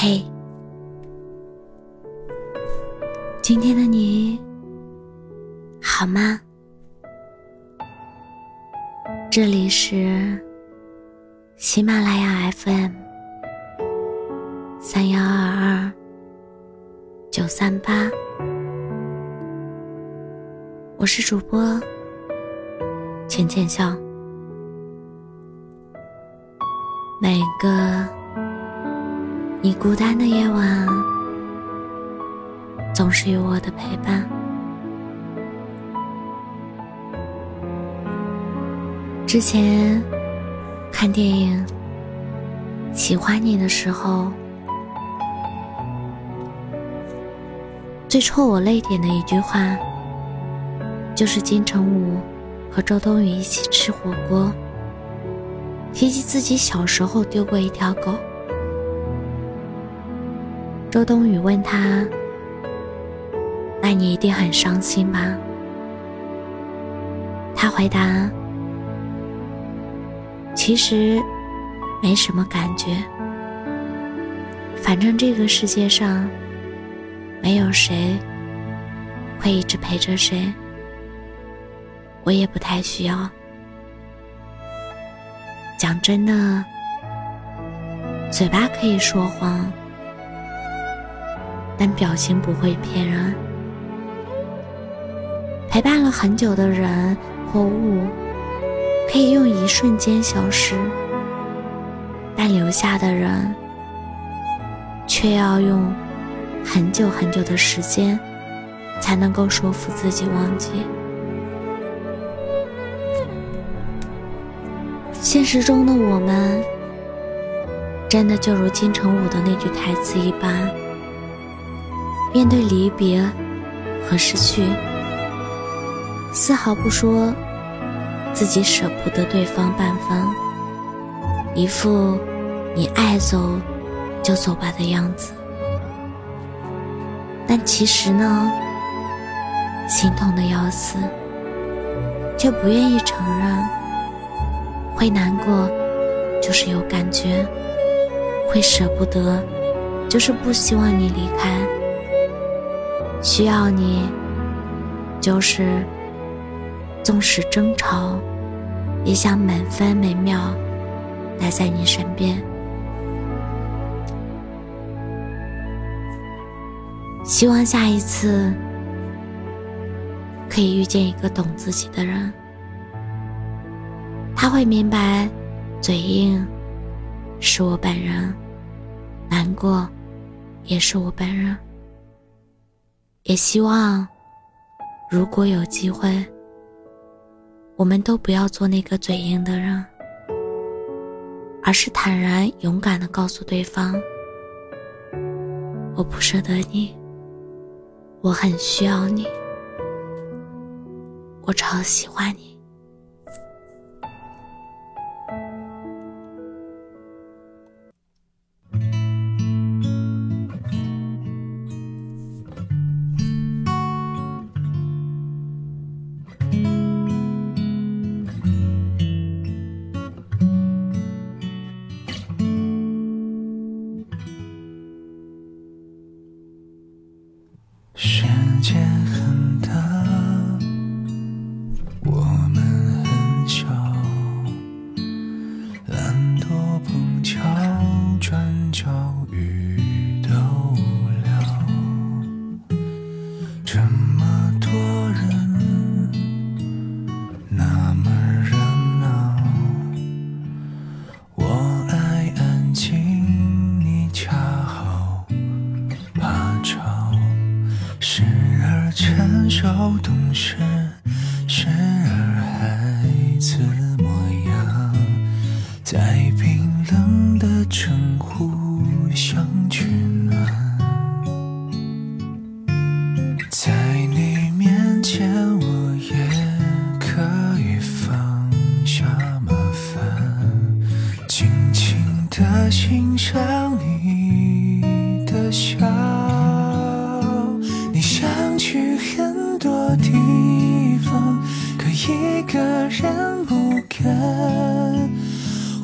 嘿，今天的你好吗？这里是喜马拉雅 FM 三幺二二九三八，我是主播浅浅笑。每个。你孤单的夜晚，总是有我的陪伴。之前看电影《喜欢你》的时候，最戳我泪点的一句话，就是金城武和周冬雨一起吃火锅，提及自己小时候丢过一条狗。周冬雨问他：“那你一定很伤心吧？”他回答：“其实没什么感觉，反正这个世界上没有谁会一直陪着谁，我也不太需要。讲真的，嘴巴可以说谎。”但表情不会骗人。陪伴了很久的人或物，可以用一瞬间消失，但留下的人，却要用很久很久的时间，才能够说服自己忘记。现实中的我们，真的就如金城武的那句台词一般。面对离别和失去，丝毫不说自己舍不得对方半分，一副你爱走就走吧的样子。但其实呢，心痛的要死，却不愿意承认。会难过，就是有感觉；会舍不得，就是不希望你离开。需要你，就是纵使争吵，也想每分每秒待在你身边。希望下一次可以遇见一个懂自己的人，他会明白，嘴硬是我本人，难过也是我本人。也希望，如果有机会，我们都不要做那个嘴硬的人，而是坦然勇敢的告诉对方：“我不舍得你，我很需要你，我超喜欢你。”世界很大懂事，时而孩子模样，在冰冷的城互相取暖，在你面前我也可以放下麻烦，静静的欣赏你的笑，人不跟，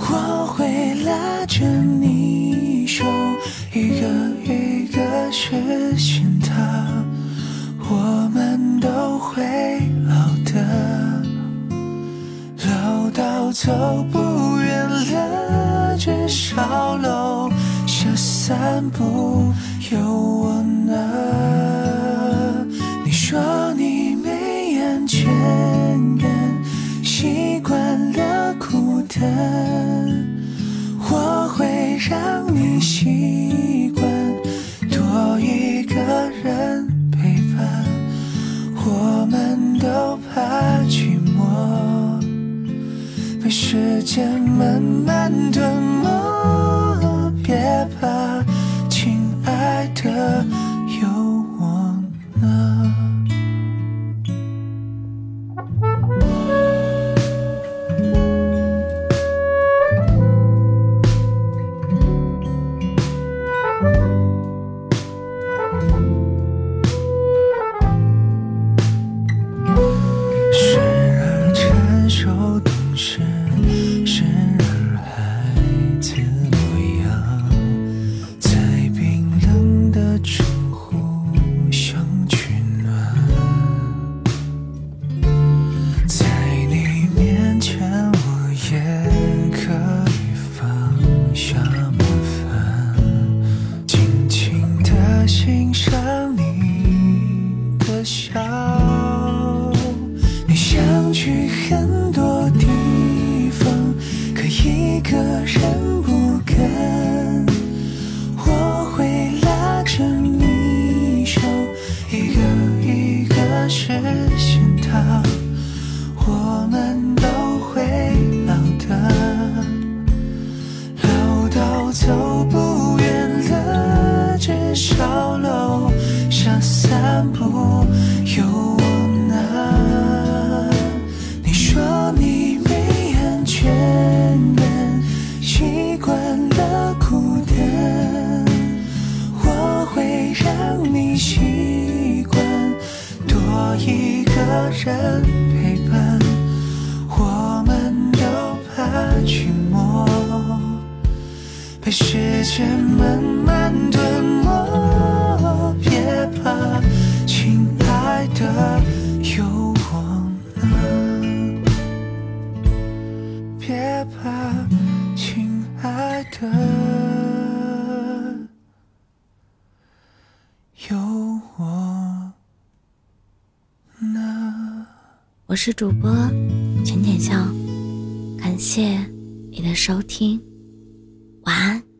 我会拉着你手，一个一个实现它。我们都会老的，老到走不远了，至少楼下散步有我呢。孤单，我会让你习惯多一个人陪伴。我们都怕寂寞，被时间慢慢吞没。别怕，亲爱的，时地习惯多一个人陪伴。我们都怕寂寞，被时间慢慢我是主播浅浅笑感谢你的收听晚安。